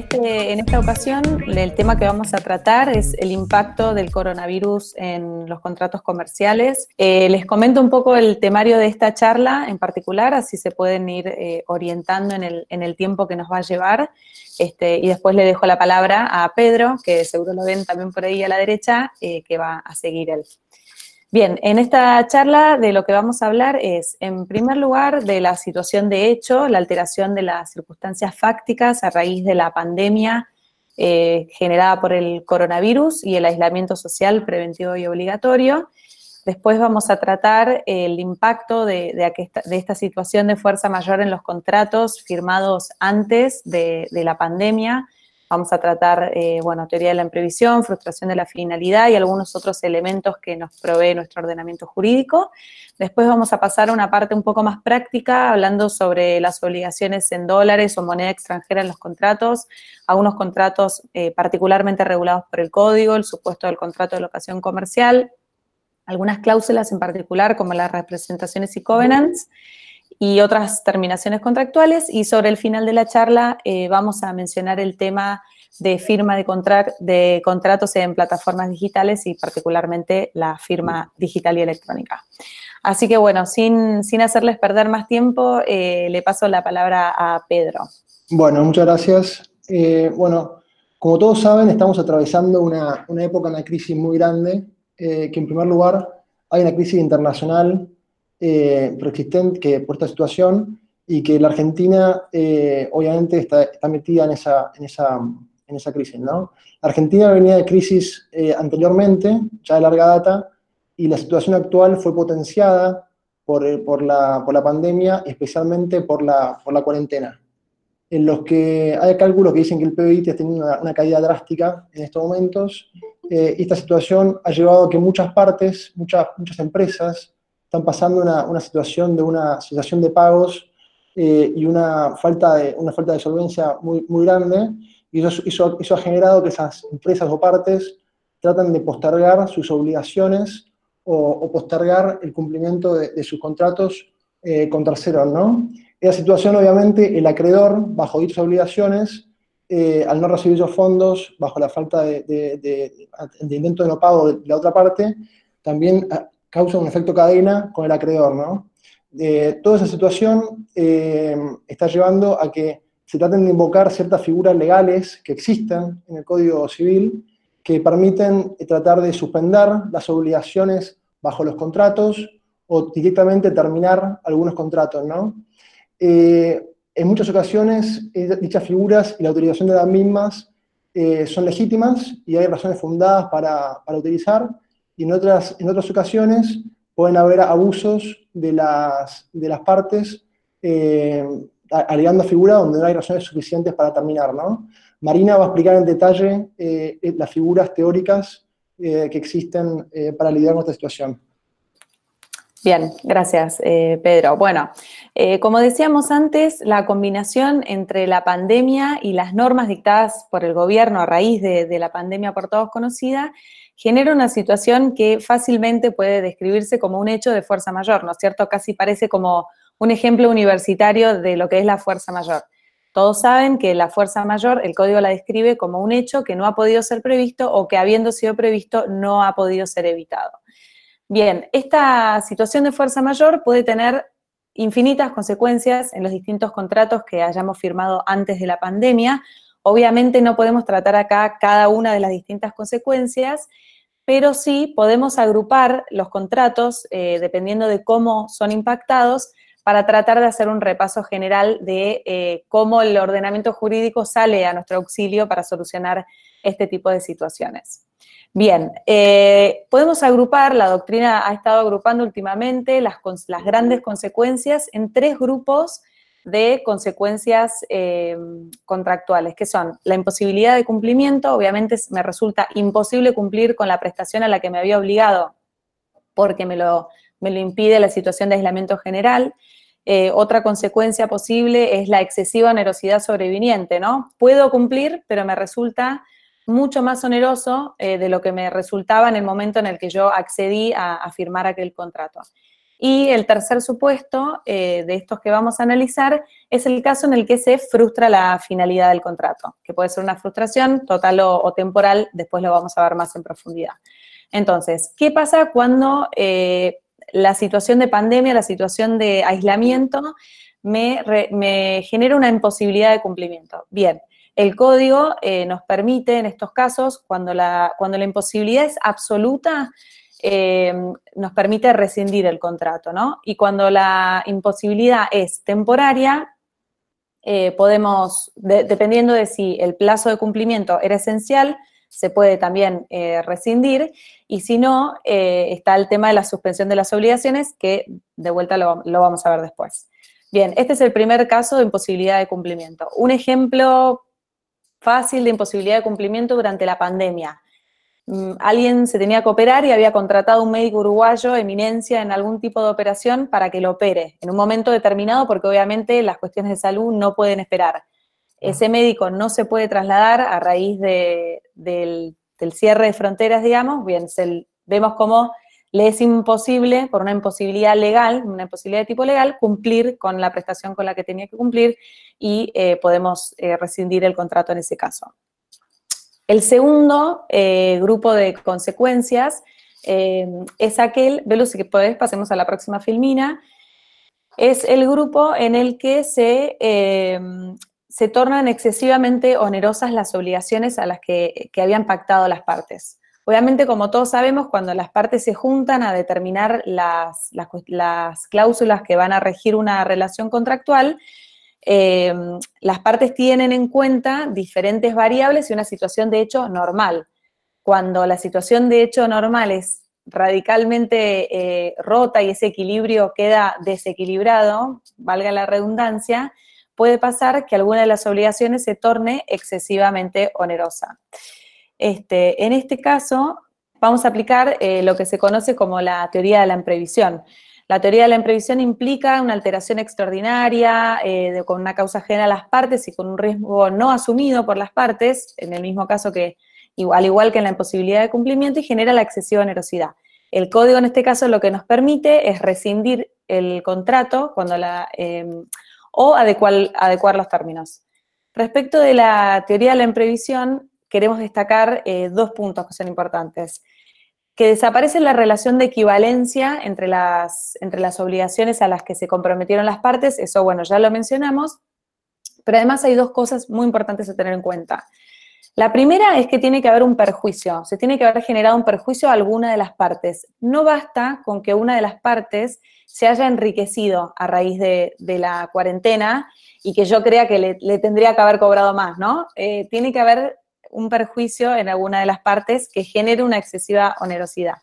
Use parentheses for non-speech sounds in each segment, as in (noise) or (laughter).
este, en esta ocasión el tema que vamos a tratar es el impacto del coronavirus en los contratos comerciales. Eh, les comento un poco el temario de esta charla en particular, así se pueden ir eh, orientando en el, el, tiempo que nos va a llevar. Este, y después le dejo la palabra a Pedro, que seguro lo ven también por ahí a la derecha, eh, que va a seguir él. Bien, en esta charla de lo que vamos a hablar es, en primer lugar, de la situación de hecho, la alteración de las circunstancias fácticas a raíz de la pandemia eh, generada por el coronavirus y el aislamiento social preventivo y obligatorio. Después vamos a tratar el impacto de, esta, situación de fuerza mayor en los contratos firmados antes de la pandemia, Vamos a tratar, eh, bueno, teoría de la imprevisión, frustración de la finalidad y algunos otros elementos que nos provee nuestro ordenamiento jurídico. Después vamos a pasar a una parte un poco más práctica, hablando sobre las obligaciones en dólares o moneda extranjera en los contratos, algunos contratos eh, particularmente regulados por el código, el supuesto del contrato de locación comercial, algunas cláusulas en particular como las representaciones y covenants, y otras terminaciones contractuales. Y sobre el final de la charla eh, vamos a mencionar el tema de firma de, de contratos en plataformas digitales y particularmente la firma digital y electrónica. Así que bueno, sin, sin hacerles perder más tiempo, eh, le paso la palabra a Pedro. Bueno, muchas gracias. Eh, bueno, como todos saben, estamos atravesando una, una época, una crisis muy grande, que en primer lugar hay una crisis internacional eh, que, por esta situación y que la Argentina eh, obviamente está, está, metida en esa, en esa, en esa crisis. ¿no? La Argentina venía de crisis eh, anteriormente, ya de larga data, y la situación actual fue potenciada por, eh, por, la, por la, pandemia, especialmente por la, por la cuarentena en los que hay cálculos que dicen que el PBI ha tenido una, una, caída drástica en estos momentos. Eh, esta situación ha llevado a que muchas partes, muchas, muchas empresas, están pasando una, una situación de una situación de pagos eh, y una falta de, una falta de solvencia muy, muy grande, y eso, eso, eso, ha generado que esas empresas o partes tratan de postergar sus obligaciones o, o postergar el cumplimiento de, de sus contratos eh, con terceros, ¿no? Esa situación, obviamente, el acreedor, bajo dichas obligaciones, eh, al no recibir esos fondos, bajo la falta de, de, de, de, intento de no pago de la otra parte, también causa un efecto cadena con el acreedor, ¿no? toda esa situación eh, está llevando a que se traten de invocar ciertas figuras legales que existen en el Código Civil que permiten tratar de suspender las obligaciones bajo los contratos o directamente terminar algunos contratos, ¿no? Eh, en muchas ocasiones, eh, dichas figuras y la utilización de las mismas son legítimas y hay razones fundadas para, para utilizar, y en otras, en otras ocasiones pueden haber abusos de las, de las partes eh, alegando figura donde no hay razones suficientes para terminar. Marina va a explicar en detalle eh, las figuras teóricas eh, que existen eh, para lidiar con esta situación. Bien, gracias, eh, Pedro. Bueno, eh, como decíamos antes, la combinación entre la pandemia y las normas dictadas por el gobierno a raíz de, de la pandemia por todos conocida genera una situación que fácilmente puede describirse como un hecho de fuerza mayor, ¿no es cierto? Casi parece como un ejemplo universitario de lo que es la fuerza mayor. Todos saben que la fuerza mayor, el código la describe como un hecho que no ha podido ser previsto o que habiendo sido previsto no ha podido ser evitado. Bien, esta situación de fuerza mayor puede tener infinitas consecuencias en los distintos contratos que hayamos firmado antes de la pandemia. Obviamente no podemos tratar acá cada una de las distintas consecuencias, pero sí podemos agrupar los contratos eh, dependiendo de cómo son impactados para tratar de hacer un repaso general de eh, cómo el ordenamiento jurídico sale a nuestro auxilio para solucionar este tipo de situaciones. Bien, eh, podemos agrupar, la doctrina ha estado agrupando últimamente las, las grandes consecuencias en tres grupos de consecuencias eh, contractuales, que son la imposibilidad de cumplimiento, obviamente me resulta imposible cumplir con la prestación a la que me había obligado porque me lo, me lo impide la situación de aislamiento general. Eh, otra consecuencia posible es la excesiva onerosidad sobreviniente, ¿no? Puedo cumplir, pero me resulta mucho más oneroso eh, de lo que me resultaba en el momento en el que yo accedí a, a, firmar aquel contrato. Y el tercer supuesto eh, de estos que vamos a analizar es el caso en el que se frustra la finalidad del contrato, que puede ser una frustración total o, temporal, después lo vamos a ver más en profundidad. Entonces, ¿qué pasa cuando eh, la situación de pandemia, la situación de aislamiento, me, genera una imposibilidad de cumplimiento? Bien, el código eh, nos permite en estos casos, cuando la, cuando la imposibilidad es absoluta, eh, nos permite rescindir el contrato, ¿no? Y cuando la imposibilidad es temporaria, eh, podemos, dependiendo de si el plazo de cumplimiento era esencial, se puede también eh, rescindir, y si no, está el tema de la suspensión de las obligaciones, que de vuelta lo, lo vamos a ver después. Bien, este es el primer caso de imposibilidad de cumplimiento. Un ejemplo fácil de imposibilidad de cumplimiento durante la pandemia. Mm, alguien se tenía que operar y había contratado un médico uruguayo, eminencia en algún tipo de operación, para que lo opere en un momento determinado, porque obviamente las cuestiones de salud no pueden esperar. Ese médico no se puede trasladar a raíz del, cierre de fronteras, digamos, bien, vemos cómo le es imposible, por una imposibilidad legal, una imposibilidad de tipo legal, cumplir con la prestación con la que tenía que cumplir y eh, podemos eh, rescindir el contrato en ese caso. El segundo eh, grupo de consecuencias eh, es aquel, velo si que podés, pasemos a la próxima filmina, es el grupo en el que se, eh, se tornan excesivamente onerosas las obligaciones a las que, habían pactado las partes. Obviamente, como todos sabemos, cuando las partes se juntan a determinar las, las cláusulas que van a regir una relación contractual, eh, las partes tienen en cuenta diferentes variables y una situación de hecho normal. Cuando la situación de hecho normal es radicalmente eh, rota y ese equilibrio queda desequilibrado, valga la redundancia, puede pasar que alguna de las obligaciones se torne excesivamente onerosa. Este, en este caso, vamos a aplicar eh, lo que se conoce como la teoría de la imprevisión. La teoría de la imprevisión implica una alteración extraordinaria eh, con una causa ajena a las partes y con un riesgo no asumido por las partes, en el mismo caso que, al igual que en la imposibilidad de cumplimiento, y genera la excesiva onerosidad. El código en este caso lo que nos permite es rescindir el contrato cuando la, em, o adecuar, adecuar, los términos. Respecto de la teoría de la imprevisión, queremos destacar eh, dos puntos que son importantes que desaparece la relación de equivalencia entre las, entre las obligaciones a las que se comprometieron las partes, eso bueno, ya lo mencionamos, pero además hay dos cosas muy importantes a tener en cuenta. La primera es que tiene que haber un perjuicio, se tiene que haber generado un perjuicio a alguna de las partes. No basta con que una de las partes se haya enriquecido a raíz de, la cuarentena y que yo crea que le, tendría que haber cobrado más, ¿no? Eh, tiene que haber un perjuicio en alguna de las partes que genere una excesiva onerosidad.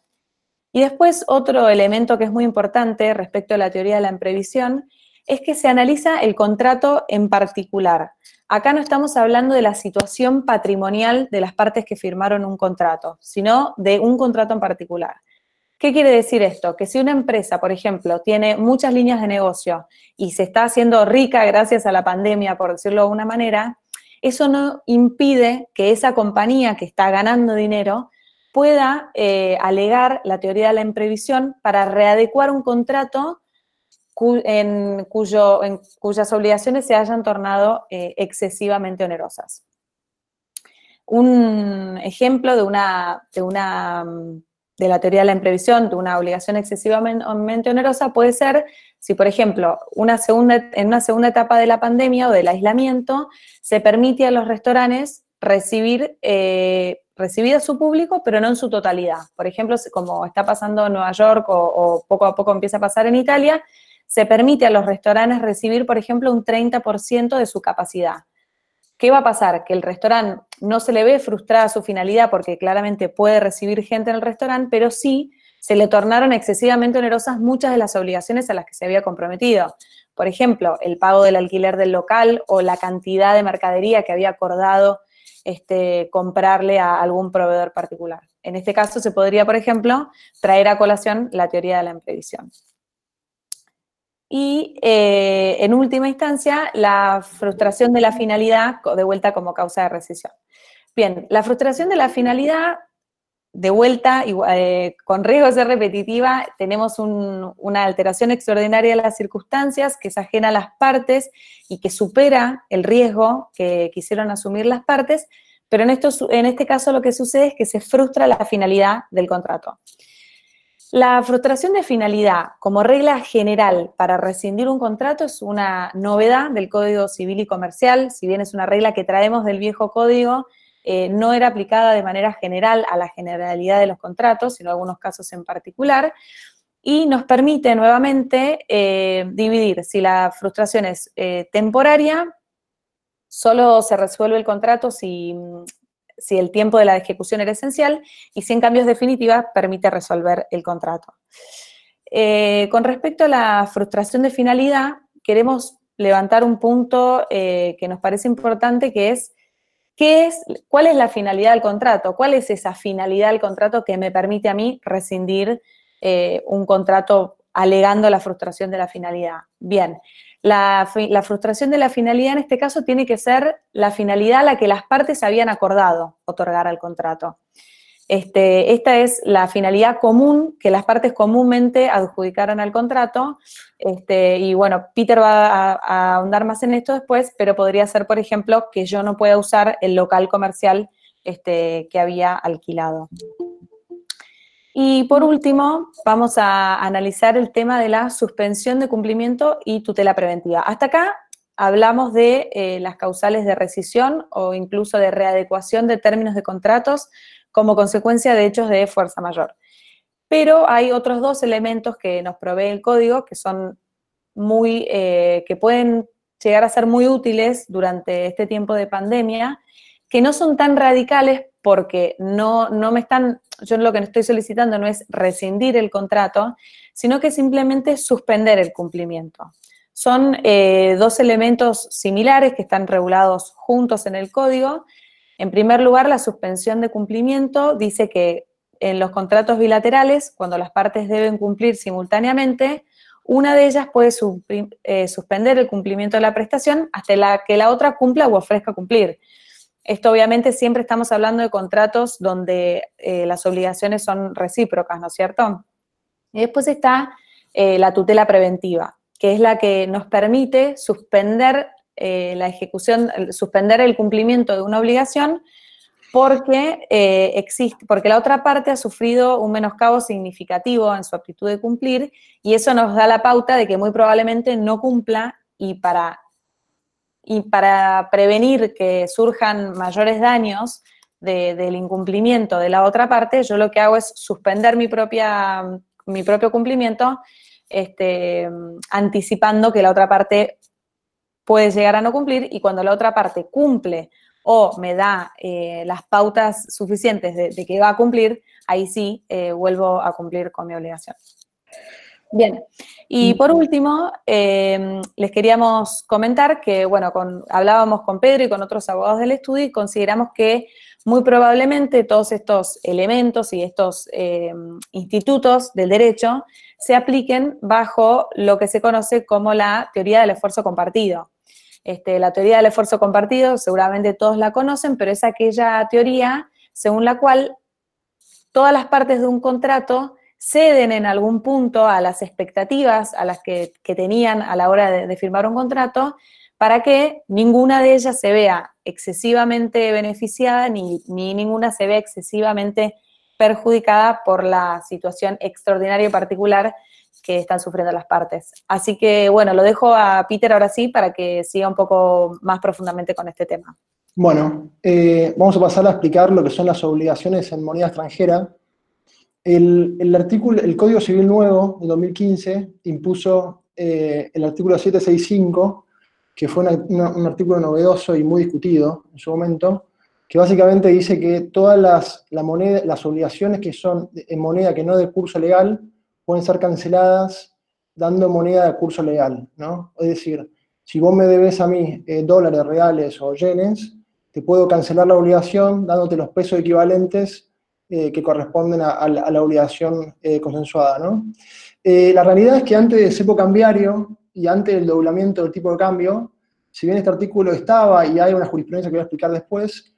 Y después otro elemento que es muy importante respecto a la teoría de la imprevisión es que se analiza el contrato en particular. Acá no estamos hablando de la situación patrimonial de las partes que firmaron un contrato, sino de un contrato en particular. ¿Qué quiere decir esto? Que si una empresa, por ejemplo, tiene muchas líneas de negocio y se está haciendo rica gracias a la pandemia, por decirlo de una manera, eso no impide que esa compañía que está ganando dinero pueda eh, alegar la teoría de la imprevisión para readecuar un contrato en, en, cuyas obligaciones se hayan tornado eh, excesivamente onerosas. Un ejemplo de una, de una de la teoría de la imprevisión, de una obligación excesivamente onerosa, puede ser si, por ejemplo, en una segunda etapa de la pandemia o del aislamiento, se permite a los restaurantes recibir, eh, recibir a su público, pero no en su totalidad. Por ejemplo, como está pasando en Nueva York o, poco a poco empieza a pasar en Italia, se permite a los restaurantes recibir, por ejemplo, un 30% de su capacidad. ¿Qué va a pasar? Que el restaurante no se le ve frustrada su finalidad porque claramente puede recibir gente en el restaurante, pero sí se le tornaron excesivamente onerosas muchas de las obligaciones a las que se había comprometido. Por ejemplo, el pago del alquiler del local o la cantidad de mercadería que había acordado este, comprarle a algún proveedor particular. En este caso se podría, por ejemplo, traer a colación la teoría de la imprevisión. Y eh, en última instancia, la frustración de la finalidad de vuelta como causa de rescisión. Bien, la frustración de la finalidad de vuelta, eh, con riesgo de ser repetitiva, tenemos una alteración extraordinaria de las circunstancias que es ajena a las partes y que supera el riesgo que quisieron asumir las partes, pero en, en este caso lo que sucede es que se frustra la finalidad del contrato. La frustración de finalidad como regla general para rescindir un contrato es una novedad del Código Civil y Comercial, si bien es una regla que traemos del viejo código, eh, no era aplicada de manera general a la generalidad de los contratos, sino a algunos casos en particular, y nos permite nuevamente eh, dividir si la frustración es eh, temporaria, solo se resuelve el contrato si, si el tiempo de la ejecución era esencial, y si en cambios definitiva permite resolver el contrato. con respecto a la frustración de finalidad, queremos levantar un punto que nos parece importante, que es ¿Qué es, ¿Cuál es la finalidad del contrato? ¿Cuál es esa finalidad del contrato que me permite a mí rescindir eh, un contrato alegando la frustración de la finalidad? Bien, la, frustración de la finalidad en este caso tiene que ser la finalidad a la que las partes habían acordado otorgar al contrato. Este, esta es la finalidad común que las partes comúnmente adjudicaron al contrato. Este, y bueno, Peter va a, ahondar más en esto después, pero podría ser, por ejemplo, que yo no pueda usar el local comercial este, que había alquilado. Y por último, vamos a analizar el tema de la suspensión de cumplimiento y tutela preventiva. Hasta acá hablamos de eh, las causales de rescisión o incluso de readecuación de términos de contratos como consecuencia de hechos de fuerza mayor. Pero hay otros dos elementos que nos provee el código que son muy, eh, que pueden llegar a ser muy útiles durante este tiempo de pandemia, que no son tan radicales porque no, no me están, yo lo que estoy solicitando no es rescindir el contrato, sino que simplemente suspender el cumplimiento. Son eh, dos elementos similares que están regulados juntos en el código en primer lugar, la suspensión de cumplimiento dice que en los contratos bilaterales, cuando las partes deben cumplir simultáneamente, una de ellas puede eh, suspender el cumplimiento de la prestación hasta que la otra cumpla o ofrezca cumplir. Esto obviamente siempre estamos hablando de contratos donde eh, las obligaciones son recíprocas, ¿no es cierto? Y después está eh, la tutela preventiva, que es la que nos permite suspender eh, la ejecución, suspender el cumplimiento de una obligación porque, eh, existe, porque la otra parte ha sufrido un menoscabo significativo en su aptitud de cumplir y eso nos da la pauta de que muy probablemente no cumpla y para, y para prevenir que surjan mayores daños del incumplimiento de la otra parte, yo lo que hago es suspender mi, propia, mi propio cumplimiento este, anticipando que la otra parte puede llegar a no cumplir y cuando la otra parte cumple o me da eh, las pautas suficientes de, que va a cumplir, ahí sí eh, vuelvo a cumplir con mi obligación. Bien, y por último, em, les queríamos comentar que, bueno, hablábamos con Pedro y con otros abogados del estudio y consideramos que muy probablemente todos estos elementos y estos em, institutos del derecho se apliquen bajo lo que se conoce como la teoría del esfuerzo compartido. Este, la teoría del esfuerzo compartido, seguramente todos la conocen, pero es aquella teoría según la cual todas las partes de un contrato ceden en algún punto a las expectativas a las que, tenían a la hora de, firmar un contrato para que ninguna de ellas se vea excesivamente beneficiada ni, ni ninguna se vea excesivamente perjudicada por la situación extraordinaria y particular que están sufriendo las partes. Así que, bueno, lo dejo a Peter ahora sí para que siga un poco más profundamente con este tema. Bueno, eh, vamos a pasar a explicar lo que son las obligaciones en moneda extranjera. El, artículo, el Código Civil Nuevo de 2015 impuso eh, el artículo 765, que fue un artículo novedoso y muy discutido en su momento, que básicamente dice que todas las, la las obligaciones que son en moneda que no de curso legal pueden ser canceladas dando moneda de curso legal, ¿no? Es decir, si vos me debes a mí eh, dólares reales o yenes, te puedo cancelar la obligación dándote los pesos equivalentes eh, que corresponden a, la, obligación eh, consensuada, ¿no? la realidad es que antes del cepo cambiario y antes del doblamiento del tipo de cambio, si bien este artículo estaba y hay una jurisprudencia que voy a explicar después,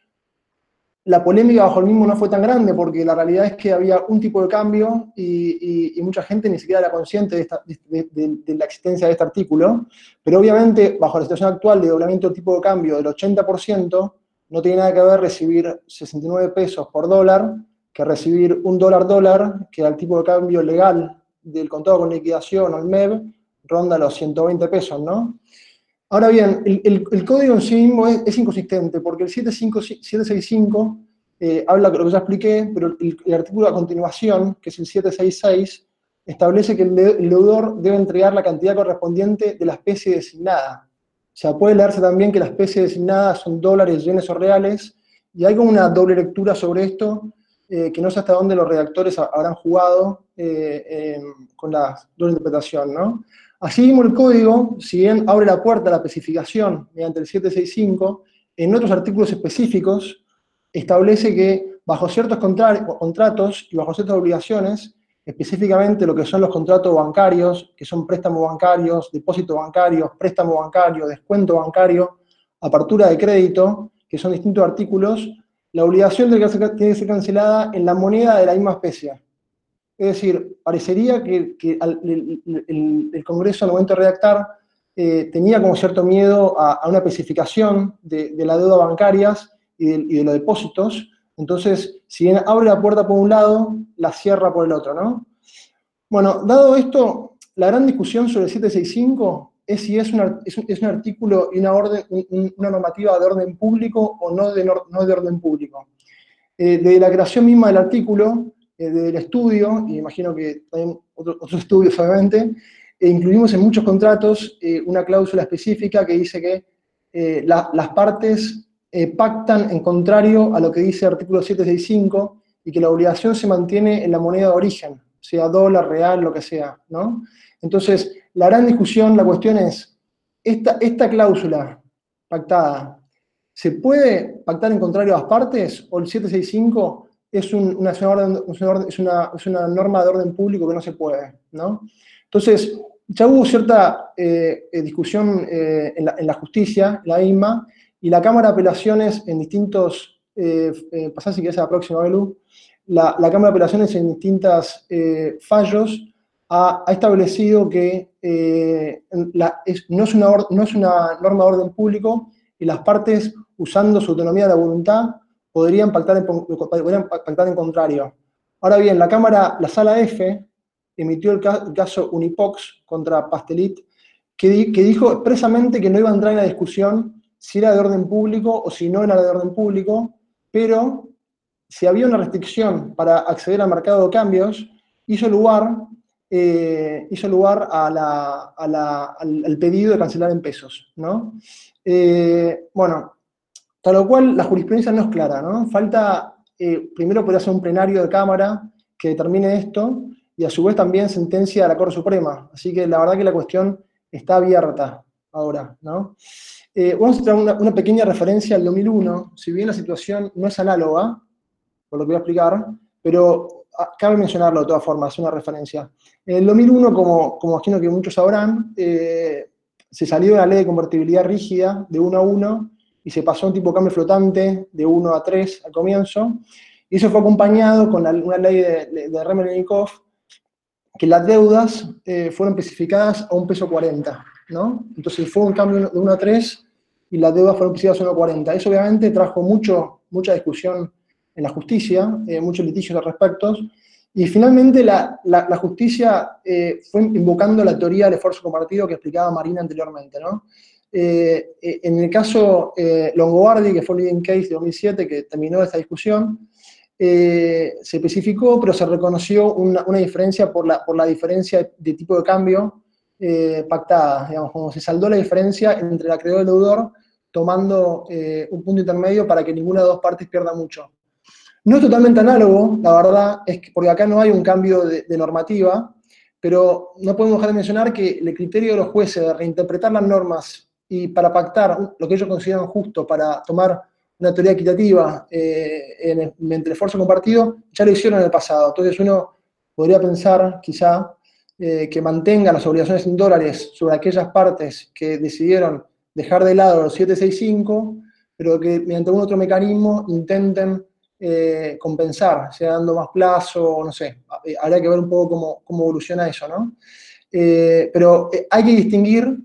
la polémica bajo el mismo no fue tan grande porque la realidad es que había un tipo de cambio y, mucha gente ni siquiera era consciente de, la existencia de este artículo, pero obviamente bajo la situación actual de doblamiento del tipo de cambio del 80%, no tiene nada que ver recibir 69 pesos por dólar que recibir un dólar dólar, que al tipo de cambio legal del contado con liquidación o el MEB ronda los 120 pesos, ¿no? Ahora bien, el, código en sí mismo es, inconsistente, porque el 765 eh, habla de lo que ya expliqué, pero el, artículo a continuación, que es el 766, establece que el, deudor debe entregar la cantidad correspondiente de la especie designada. O sea, puede leerse también que la especie designada son dólares, yenes o reales, y hay como una doble lectura sobre esto, eh, que no sé hasta dónde los redactores habrán jugado eh, con la doble interpretación, ¿no? Así mismo el código, si bien abre la puerta a la especificación mediante el 765, en otros artículos específicos establece que bajo ciertos contratos y bajo ciertas obligaciones, específicamente lo que son los contratos bancarios, que son préstamos bancarios, depósitos bancarios, préstamo bancario, descuento bancario, apertura de crédito, que son distintos artículos, la obligación tiene que ser cancelada en la moneda de la misma especie. Es decir, parecería que, el, Congreso al momento de redactar eh, tenía como cierto miedo a, una especificación de, la deuda bancarias y de, los depósitos. Entonces, si abre la puerta por un lado, la cierra por el otro, ¿no? Bueno, dado esto, la gran discusión sobre el 765 es si es un, artículo y una, orden, una normativa de orden público o no de, de orden público. Eh, desde la creación misma del artículo, eh, del estudio, y imagino que también otros estudios obviamente, e incluimos en muchos contratos eh, una cláusula específica que dice que eh, las partes pactan en contrario a lo que dice el artículo 765 y que la obligación se mantiene en la moneda de origen, sea dólar, real, lo que sea, ¿no? Entonces, la gran discusión, la cuestión es, esta, esta cláusula pactada, ¿se puede pactar en contrario a las partes o el 765 es, una, norma de orden público que no se puede, ¿no? Entonces, ya hubo cierta eh, eh, discusión eh, en, la, justicia, la IMA, y la Cámara de Apelaciones en distintos, eh, pasar si quieres a la próxima, Belu, la, la, Cámara de Apelaciones en distintos fallos ha, establecido que no, es una no es una norma de orden público y las partes, usando su autonomía de la voluntad, podrían pactar en, contrario. Ahora bien, la Cámara, la Sala F, emitió el, caso Unipox contra Pastelit, que, dijo expresamente que no iba a entrar en la discusión si era de orden público o si no era de orden público, pero si había una restricción para acceder al mercado de cambios, hizo lugar, eh, hizo lugar al, pedido de cancelar en pesos. ¿no? Eh, bueno, Tal cual, la jurisprudencia no es clara, ¿no? Falta, eh, primero podría ser un plenario de Cámara que determine esto, y a su vez también sentencia de la Corte Suprema. Así que la verdad que la cuestión está abierta ahora, ¿no? Eh, vamos a traer una, pequeña referencia al 2001, si bien la situación no es análoga, por lo que voy a explicar, pero ah, cabe mencionarlo de todas formas, es una referencia. En el 2001, como, como imagino que muchos sabrán, eh, se salió una ley de convertibilidad rígida de 1 a 1 y se pasó un tipo de cambio flotante de 1 a 3 al comienzo, y eso fue acompañado con una ley de, de, que las deudas eh, fueron especificadas a un peso 40, ¿no? Entonces fue un cambio de 1 a 3 y las deudas fueron especificadas a 1 a Eso obviamente trajo mucho, mucha discusión en la justicia, eh, muchos litigios al respecto, y finalmente la, la, justicia eh, fue invocando la teoría del esfuerzo compartido que explicaba Marina anteriormente, ¿no? Eh, eh, en el caso eh, Longobardi, que fue el leading case de 2007, que terminó esta discusión, se especificó, pero se reconoció una, diferencia por la, por la diferencia de tipo de cambio pactada, digamos, como se saldó la diferencia entre el acreedor y el deudor, tomando un punto intermedio para que ninguna de las dos partes pierda mucho. No es totalmente análogo, la verdad, es que porque acá no hay un cambio de, de normativa, pero no podemos dejar de mencionar que el criterio de los jueces de reinterpretar las normas y para pactar lo que ellos consideran justo para tomar una teoría equitativa eh, entre esfuerzo compartido, ya lo hicieron en el pasado. Entonces uno podría pensar quizá eh, que mantengan las obligaciones en dólares sobre aquellas partes que decidieron dejar de lado los 765, pero que mediante un otro mecanismo intenten eh, compensar, sea dando más plazo, no sé, eh, habría que ver un poco cómo, cómo evoluciona eso, ¿no? Pero hay que distinguir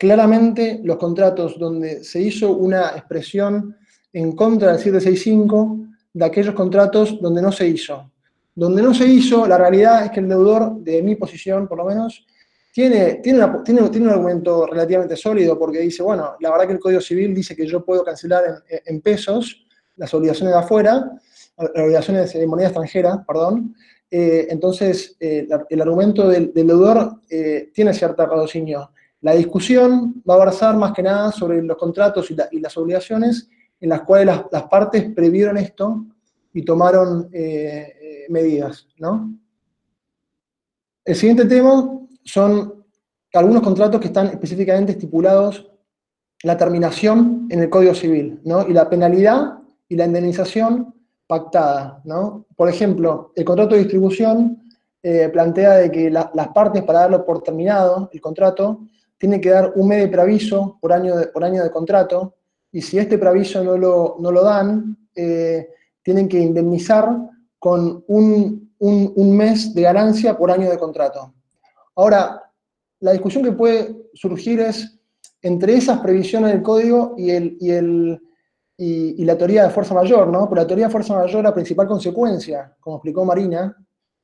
claramente los contratos donde se hizo una expresión en contra del 765 de aquellos contratos donde no se hizo. Donde no se hizo, la realidad es que el deudor, de mi posición por lo menos, tiene, tiene, tiene, un argumento relativamente sólido porque dice, bueno, la verdad que el Código Civil dice que yo puedo cancelar en, pesos las obligaciones de afuera, las obligaciones de moneda extranjera, perdón, eh, entonces eh, el argumento del, deudor eh, tiene cierto raciocinio. La discusión va a versar más que nada sobre los contratos y, las obligaciones en las cuales las, partes previeron esto y tomaron medidas, ¿no? El siguiente tema son algunos contratos que están específicamente estipulados la terminación en el Código Civil, ¿no? Y la penalidad y la indemnización pactada, ¿no? Por ejemplo, el contrato de distribución eh, plantea de que las partes para darlo por terminado, el contrato, tienen que dar un mes de preaviso por año de, por año de contrato, y si este preaviso no lo, no lo dan, eh, tienen que indemnizar con un, un, mes de ganancia por año de contrato. Ahora, la discusión que puede surgir es entre esas previsiones del código y, el, y, el, y, la teoría de fuerza mayor, ¿no? Pero la teoría de fuerza mayor, la principal consecuencia, como explicó Marina,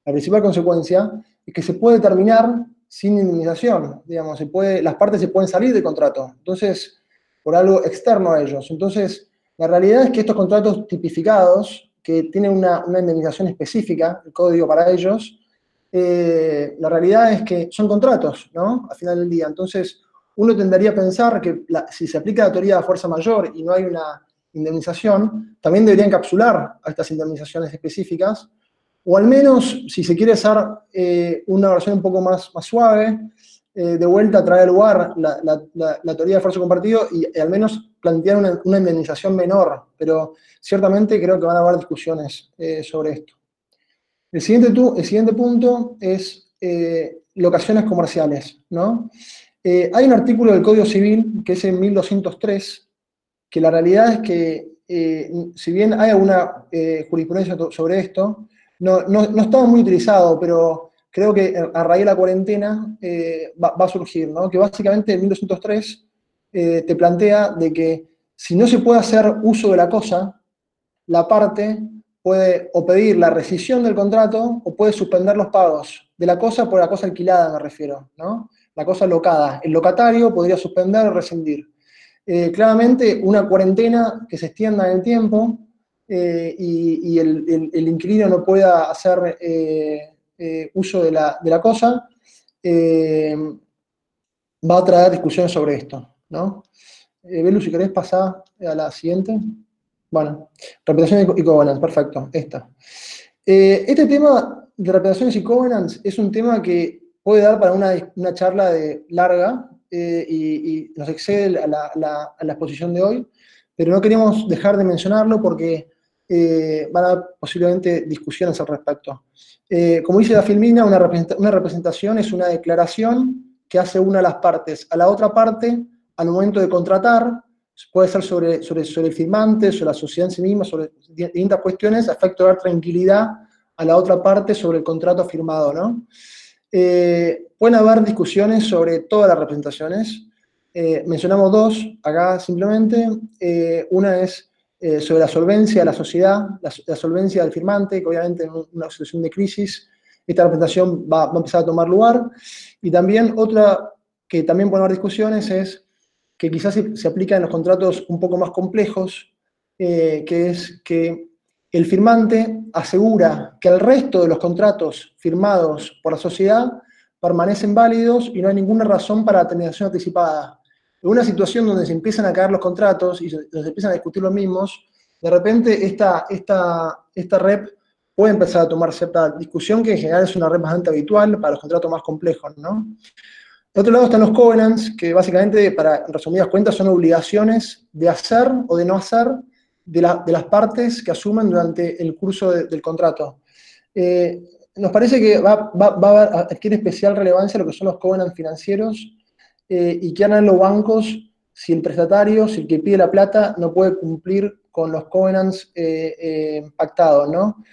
la principal consecuencia es que se puede terminar sin indemnización, digamos, se puede, las partes se pueden salir del contrato, entonces, por algo externo a ellos. Entonces, la realidad es que estos contratos tipificados, que tienen una, indemnización específica, el código para ellos, eh, la realidad es que son contratos, ¿no? Al final del día. Entonces, uno tendería a pensar que si se aplica la teoría de fuerza mayor y no hay una indemnización, también debería encapsular a estas indemnizaciones específicas, o al menos, si se quiere hacer eh, una versión un poco más, suave, eh, de vuelta a traer lugar la, la, teoría de esfuerzo compartido y, al menos plantear una, una, indemnización menor, pero ciertamente creo que van a haber discusiones sobre esto. El siguiente, punto es eh, locaciones comerciales. ¿no? Eh, hay un artículo del Código Civil, que es en 1203, que la realidad es que, eh, si bien hay alguna jurisprudencia sobre esto, no, no, estaba muy utilizado, pero creo que a raíz de la cuarentena va, va, a surgir, ¿no? que básicamente en 1203 te plantea de que si no se puede hacer uso de la cosa, la parte puede o pedir la rescisión del contrato o puede suspender los pagos de la cosa por la cosa alquilada, me refiero, ¿no? La cosa locada. El locatario podría suspender o rescindir. Eh, claramente, una cuarentena que se extienda en el tiempo eh, y, el, inquilino no pueda hacer eh, uso de la, de la cosa, va a traer discusiones sobre esto, ¿no? Belu, si querés pasar a la siguiente. Bueno, reputación y covenants, perfecto, esta. Eh, este tema de reputaciones y covenants es un tema que puede dar para una, charla de larga eh, y, nos excede a la, exposición de hoy, pero no queríamos dejar de mencionarlo porque eh, van a haber posiblemente discusiones al respecto. como dice la Filmina, una, representación es una declaración que hace una de las partes a la otra parte al momento de contratar, puede ser sobre, sobre, sobre el firmante, sobre la sociedad en sí misma, sobre distintas cuestiones, a dar tranquilidad a la otra parte sobre el contrato firmado, ¿no? Eh, pueden haber discusiones sobre todas las representaciones. Eh, mencionamos dos acá simplemente. Eh, una es sobre la solvencia de la sociedad, la, solvencia del firmante, que obviamente en una situación de crisis esta representación va, va, a empezar a tomar lugar. Y también otra que también puede haber discusiones es que quizás se, aplica en los contratos un poco más complejos, eh, que es que el firmante asegura que el resto de los contratos firmados por la sociedad permanecen válidos y no hay ninguna razón para la terminación anticipada. En una situación donde se empiezan a caer los contratos y se, empiezan a discutir los mismos, de repente esta, esta, esta rep puede empezar a tomar cierta discusión, que en general es una rep bastante habitual para los contratos más complejos, ¿no? Por otro lado están los covenants, que básicamente, para resumidas cuentas, son obligaciones de hacer o de no hacer de, las partes que asumen durante el curso del contrato. Eh, nos parece que va, a adquirir especial relevancia lo que son los covenants financieros eh, y que harán los bancos si el prestatario, si el que pide la plata, no puede cumplir con los covenants eh, eh, pactados, ¿no?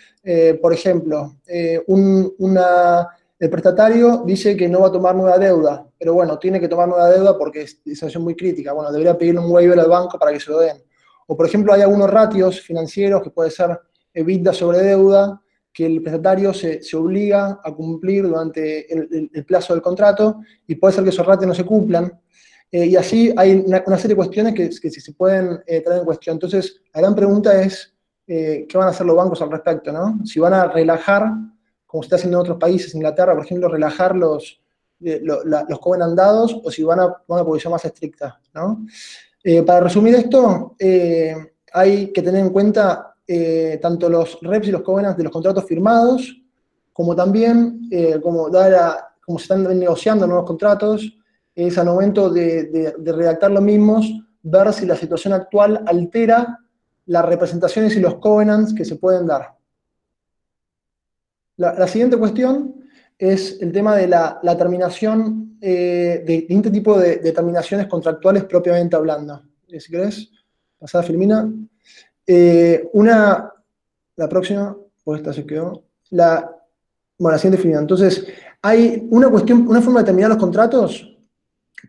Por ejemplo, el prestatario dice que no va a tomar nueva deuda, pero bueno, tiene que tomar nueva deuda porque es situación muy crítica. Bueno, debería pedirle un waiver al banco para que se lo den. O por ejemplo, hay algunos ratios financieros que puede ser EBITDA sobre deuda, que el prestatario se, obliga a cumplir durante el, plazo del contrato y puede ser que esos ratios no se cumplan. Eh, y así hay una, serie de cuestiones que, que se pueden eh, traer en cuestión. Entonces, la gran pregunta es, eh, ¿qué van a hacer los bancos al respecto? ¿no? Si van a relajar, como se está haciendo en otros países, Inglaterra, por ejemplo, relajar los, los covenant dados, o si van a una posición más estricta. ¿no? para resumir esto, hay que tener en cuenta tanto los reps y los covenants de los contratos firmados, como también, como, como se están negociando nuevos contratos, es al momento de, redactar los mismos, ver si la situación actual altera las representaciones y los covenants que se pueden dar. La, siguiente cuestión es el tema de la, terminación, eh, de, este tipo de, terminaciones contractuales propiamente hablando. Eh, si querés, pasada Filmina. Eh, una, la próxima, pues esta se quedó. La, bueno, la siguiente Filmina. Entonces, hay una cuestión, una forma de terminar los contratos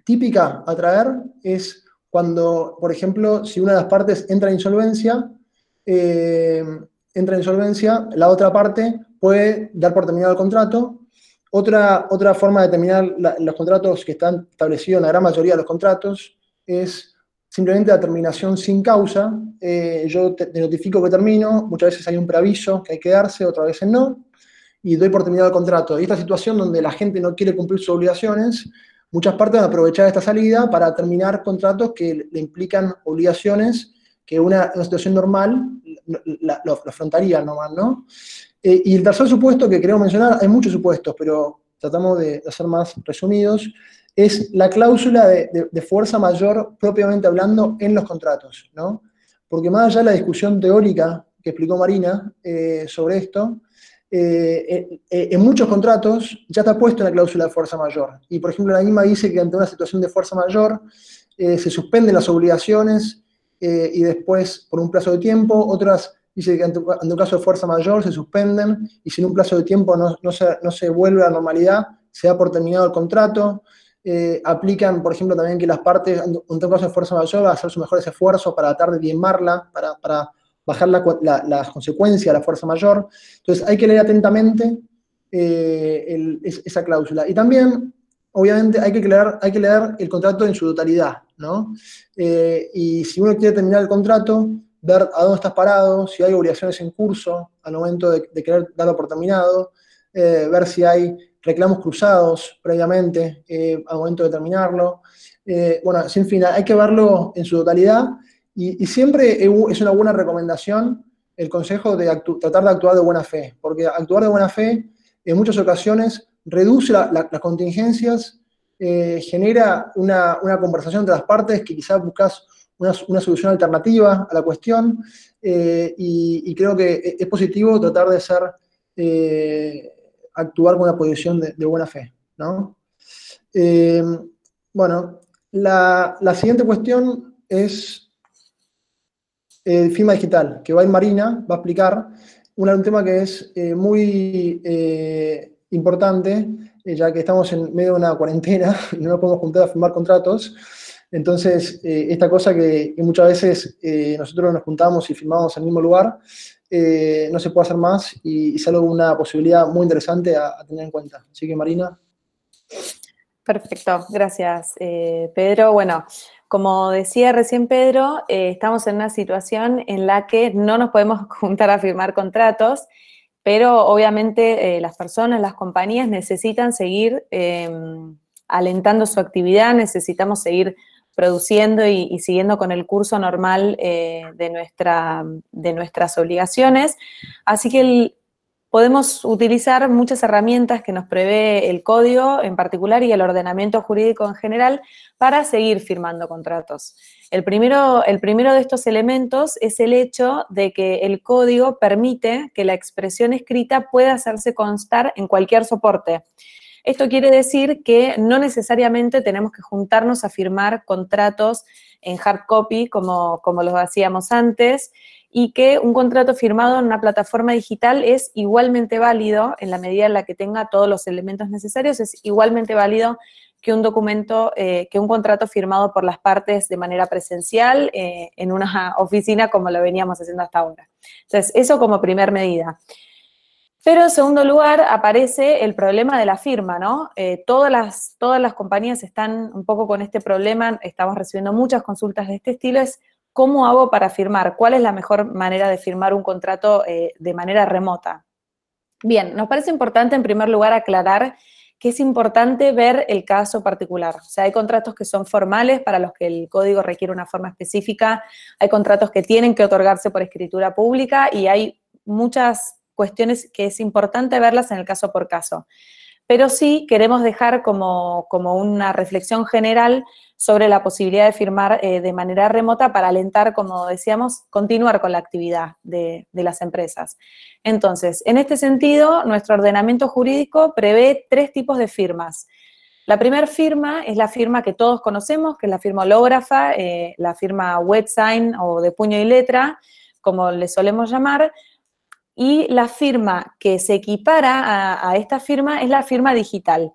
típica a traer es cuando, por ejemplo, si una de las partes entra en insolvencia, eh, entra en insolvencia, la otra parte puede dar por terminado el contrato. Otra, otra forma de terminar los contratos que están establecidos en la gran mayoría de los contratos es simplemente la terminación sin causa. Eh, yo te, notifico que termino, muchas veces hay un preaviso que hay que darse, otras veces no, y doy por terminado el contrato. Y esta situación donde la gente no quiere cumplir sus obligaciones, Muchas partes van a aprovechar esta salida para terminar contratos que le implican obligaciones que una, situación normal lo, afrontaría nomás, ¿no? Eh, y el tercer supuesto que queremos mencionar, hay muchos supuestos, pero tratamos de, hacer más resumidos, es la cláusula de, fuerza mayor propiamente hablando en los contratos, ¿no? Porque más allá de la discusión teórica que explicó Marina eh, sobre esto, eh, eh, en muchos contratos ya está puesto una cláusula de fuerza mayor. Y por ejemplo, la misma dice que ante una situación de fuerza mayor se suspenden las obligaciones y después por un plazo de tiempo. Otras dice que ante, un caso de fuerza mayor se suspenden y si en un plazo de tiempo no, se, no se, vuelve a la normalidad, se da por terminado el contrato. Aplican, por ejemplo, también que las partes, ante un caso de fuerza mayor, hacer sus mejores esfuerzos para tratar de diezmarla, para, para bajar las consecuencias de la fuerza mayor. Entonces hay que leer atentamente eh, esa cláusula. Y también, obviamente, hay que, leer, hay que leer el contrato en su totalidad, ¿no? Eh, y si uno quiere terminar el contrato, ver a dónde estás parado, si hay obligaciones en curso al momento de, querer darlo por terminado, eh, ver si hay reclamos cruzados previamente al momento de terminarlo. bueno, sin fin, hay que verlo en su totalidad y, siempre es una buena recomendación el consejo de tratar de actuar de buena fe, porque actuar de buena fe en muchas ocasiones reduce las contingencias, eh, genera una, conversación entre las partes que quizás buscas una, solución alternativa a la cuestión eh, y, creo que e, es positivo tratar de ser, eh, actuar con una posición de, buena fe. bueno, la siguiente cuestión es el firma digital, que va a ir Marina, va a explicar un, tema que es eh, muy eh, importante, eh, ya que estamos en medio de una cuarentena (laughs) y no nos podemos juntar a firmar contratos. Entonces, esta cosa que, muchas veces nosotros nos juntamos y firmamos en el mismo lugar, no se puede hacer más y, es algo una posibilidad muy interesante a, tener en cuenta. Así que, Marina. Perfecto, gracias, Pedro. Bueno, como decía recién Pedro, eh, estamos en una situación en la que no nos podemos (laughs) juntar a firmar contratos, pero obviamente eh, las personas, las compañías necesitan seguir alentando su actividad, necesitamos seguir produciendo y, siguiendo con el curso normal eh, de, nuestra, de nuestras obligaciones. Así que podemos utilizar muchas herramientas que nos prevé el código en particular y el ordenamiento jurídico en general para seguir firmando contratos. El primero, el primero de estos elementos es el hecho de que el código permite que la expresión escrita pueda hacerse constar en cualquier soporte. Esto quiere decir que no necesariamente tenemos que juntarnos a firmar contratos en hard copy como, como los hacíamos antes y que un contrato firmado en una plataforma digital es igualmente válido en la medida en la que tenga todos los elementos necesarios, es igualmente válido que un documento, eh, que un contrato firmado por las partes de manera presencial eh, en una oficina como lo veníamos haciendo hasta ahora. Entonces, eso como primer medida. Pero en segundo lugar aparece el problema de la firma, ¿no? Eh, todas, las, todas las compañías están un poco con este problema, estamos recibiendo muchas consultas de este estilo, es cómo hago para firmar, cuál es la mejor manera de firmar un contrato de manera remota. Bien, nos parece importante en primer lugar aclarar que es importante ver el caso particular. O sea, hay contratos que son formales para los que el código requiere una forma específica, hay contratos que tienen que otorgarse por escritura pública y hay muchas cuestiones que es importante verlas en el caso por caso. Pero sí queremos dejar como, como una reflexión general sobre la posibilidad de firmar eh, de manera remota para alentar, como decíamos, continuar con la actividad de, las empresas. Entonces, en este sentido, nuestro ordenamiento jurídico prevé tres tipos de firmas. La primera firma es la firma que todos conocemos, que es la firma hológrafa, eh, la firma wet sign o de puño y letra, como le solemos llamar, y la firma que se equipara a esta firma es la firma digital.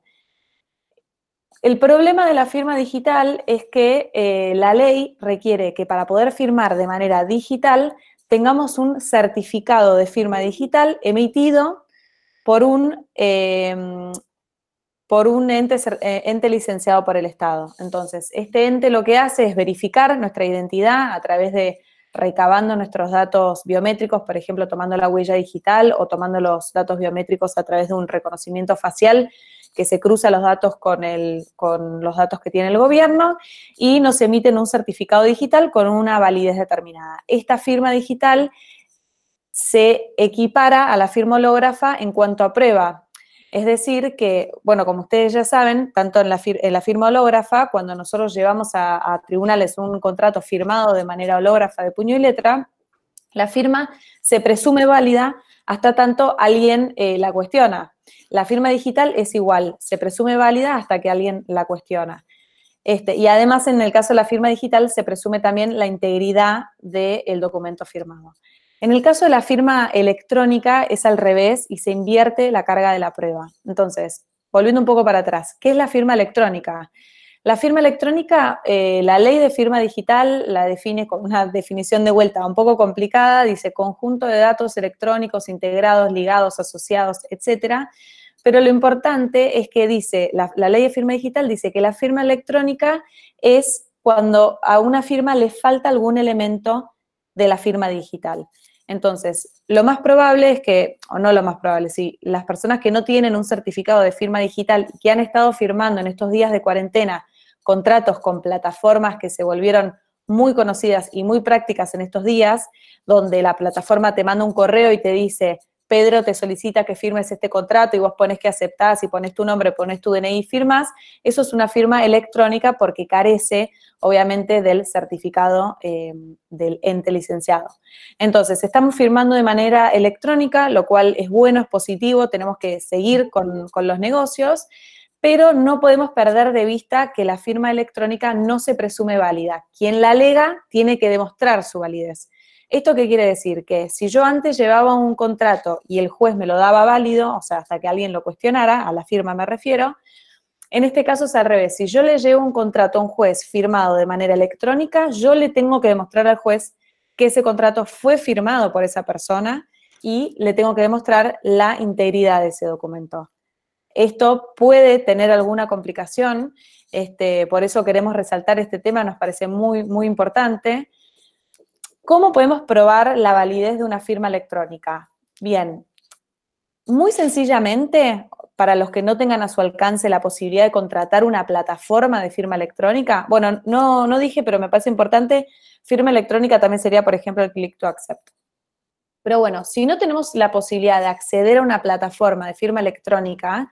El problema de la firma digital es que eh, la ley requiere que para poder firmar de manera digital tengamos un certificado de firma digital emitido por un, em, por un ente, eh, ente licenciado por el Estado. Entonces, este ente lo que hace es verificar nuestra identidad a través de recabando nuestros datos biométricos, por ejemplo, tomando la huella digital o tomando los datos biométricos a través de un reconocimiento facial que se cruza los datos con, el, con los datos que tiene el gobierno y nos emiten un certificado digital con una validez determinada. Esta firma digital se equipara a la firma hológrafa en cuanto a prueba. Es decir, que, bueno, como ustedes ya saben, tanto en la, firma hológrafa, cuando nosotros llevamos a, tribunales un contrato firmado de manera hológrafa de puño y letra, la firma se presume válida hasta tanto alguien eh, la cuestiona. La firma digital es igual, se presume válida hasta que alguien la cuestiona. Este, y además, en el caso de la firma digital, se presume también la integridad del documento firmado. En el caso de la firma electrónica es al revés y se invierte la carga de la prueba. Entonces, volviendo un poco para atrás, ¿qué es la firma electrónica? La firma electrónica, eh, la ley de firma digital la define con una definición de vuelta un poco complicada, dice conjunto de datos electrónicos integrados, ligados, asociados, etcétera, pero lo importante es que dice, la, ley de firma digital dice que la firma electrónica es cuando a una firma le falta algún elemento de la firma digital. Entonces, lo más probable es que, o no lo más probable, sí, las personas que no tienen un certificado de firma digital y que han estado firmando en estos días de cuarentena contratos con plataformas que se volvieron muy conocidas y muy prácticas en estos días, donde la plataforma te manda un correo y te dice, Pedro te solicita que firmes este contrato y vos pones que aceptás y pones tu nombre, pones tu DNI firmas, eso es una firma electrónica porque carece, obviamente, del certificado eh, del ente licenciado. Entonces, estamos firmando de manera electrónica, lo cual es bueno, es positivo, tenemos que seguir con, con los negocios, pero no podemos perder de vista que la firma electrónica no se presume válida. Quien la alega tiene que demostrar su validez. ¿Esto qué quiere decir? Que si yo antes llevaba un contrato y el juez me lo daba válido, o sea, hasta que alguien lo cuestionara, a la firma me refiero, en este caso es al revés. Si yo le llevo un contrato a un juez firmado de manera electrónica, yo le tengo que demostrar al juez que ese contrato fue firmado por esa persona y le tengo que demostrar la integridad de ese documento. Esto puede tener alguna complicación, este, por eso queremos resaltar este tema, nos parece muy, muy importante. ¿Cómo podemos probar la validez de una firma electrónica? Bien, muy sencillamente, para los que no tengan a su alcance la posibilidad de contratar una plataforma de firma electrónica, bueno, no, no dije, pero me parece importante, firma electrónica también sería, por ejemplo, el click to accept. Pero bueno, si no tenemos la posibilidad de acceder a una plataforma de firma electrónica,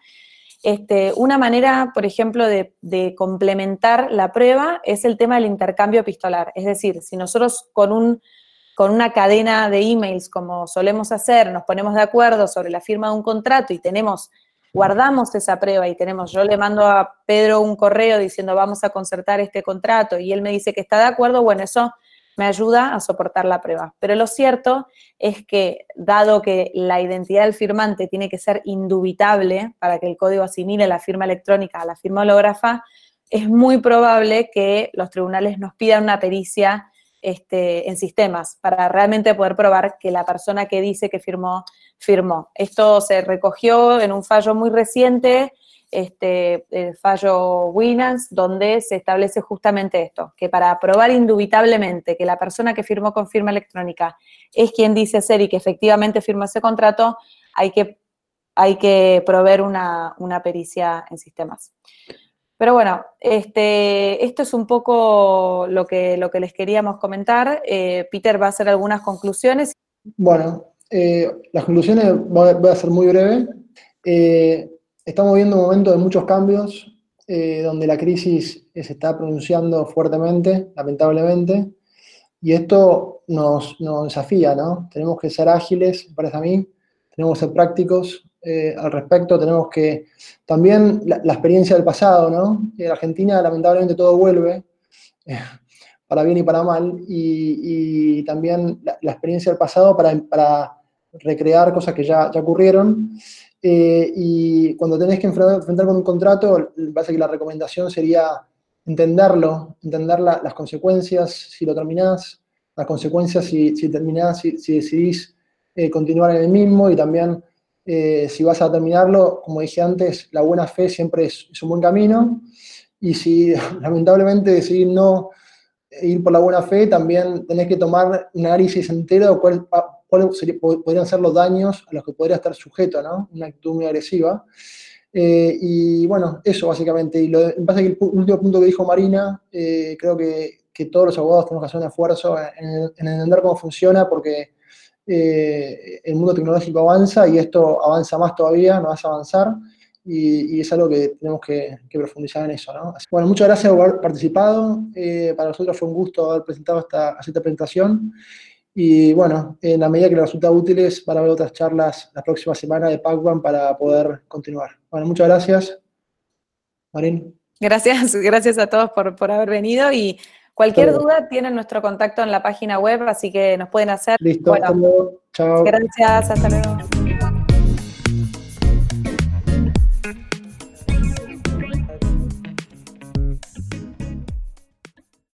este, una manera, por ejemplo, de, complementar la prueba es el tema del intercambio epistolar. Es decir, si nosotros con, un, con una cadena de emails, como solemos hacer, nos ponemos de acuerdo sobre la firma de un contrato y tenemos guardamos esa prueba y tenemos, yo le mando a Pedro un correo diciendo vamos a concertar este contrato y él me dice que está de acuerdo, bueno, eso me ayuda a soportar la prueba. Pero lo cierto es que, dado que la identidad del firmante tiene que ser indubitable para que el código asimile la firma electrónica a la firma hológrafa, es muy probable que los tribunales nos pidan una pericia este, en sistemas para realmente poder probar que la persona que dice que firmó, firmó. Esto se recogió en un fallo muy reciente este, el fallo Winans, donde se establece justamente esto, que para probar indubitablemente que la persona que firmó con firma electrónica es quien dice ser y que efectivamente firmó ese contrato, hay que, hay que proveer una, pericia en sistemas. Pero bueno, este, esto es un poco lo que, lo que les queríamos comentar. Eh, Peter va a hacer algunas conclusiones. Bueno, eh, las conclusiones voy a ser muy breve. Eh, Estamos viendo un momento de muchos cambios, eh, donde la crisis se está pronunciando fuertemente, lamentablemente, y esto nos, desafía, ¿no? Tenemos que ser ágiles, parece a mí, tenemos que ser prácticos eh, al respecto, tenemos que, también la, experiencia del pasado, ¿no? En Argentina lamentablemente todo vuelve, eh, para bien y para mal, y, también la, experiencia del pasado para, para recrear cosas que ya, ya ocurrieron. Eh, y cuando tenés que enfrentar, con un contrato, parece que la recomendación sería entenderlo, entender las consecuencias si lo terminás, las consecuencias si, si terminás, si, decidís eh, continuar en el mismo y también eh, si vas a terminarlo, como dije antes, la buena fe siempre es, un buen camino. Y si (laughs) lamentablemente decidís no ir por la buena fe, también tenés que tomar un análisis entero de cuál, cuáles podrían ser los daños a los que podría estar sujeto, ¿no? Una actitud muy agresiva. Eh, y bueno, eso básicamente. Y lo, pasa que el último punto que dijo Marina, eh, creo que, que, todos los abogados tenemos que hacer un esfuerzo en, entender cómo funciona, porque eh, el mundo tecnológico avanza y esto avanza más todavía, no a avanzar. Y, es algo que tenemos que, profundizar en eso. ¿no? bueno, muchas gracias por haber participado. para nosotros fue un gusto haber presentado esta presentación. Y bueno, en la medida que les resulta útiles, para ver otras charlas la próxima semana de Pacman para poder continuar. Bueno, muchas gracias. Marín. Gracias, (laughs) gracias a todos por, por haber venido y cualquier duda tienen nuestro contacto en la página web, así que nos pueden hacer. Listo, hasta luego. Chao. Gracias, hasta luego.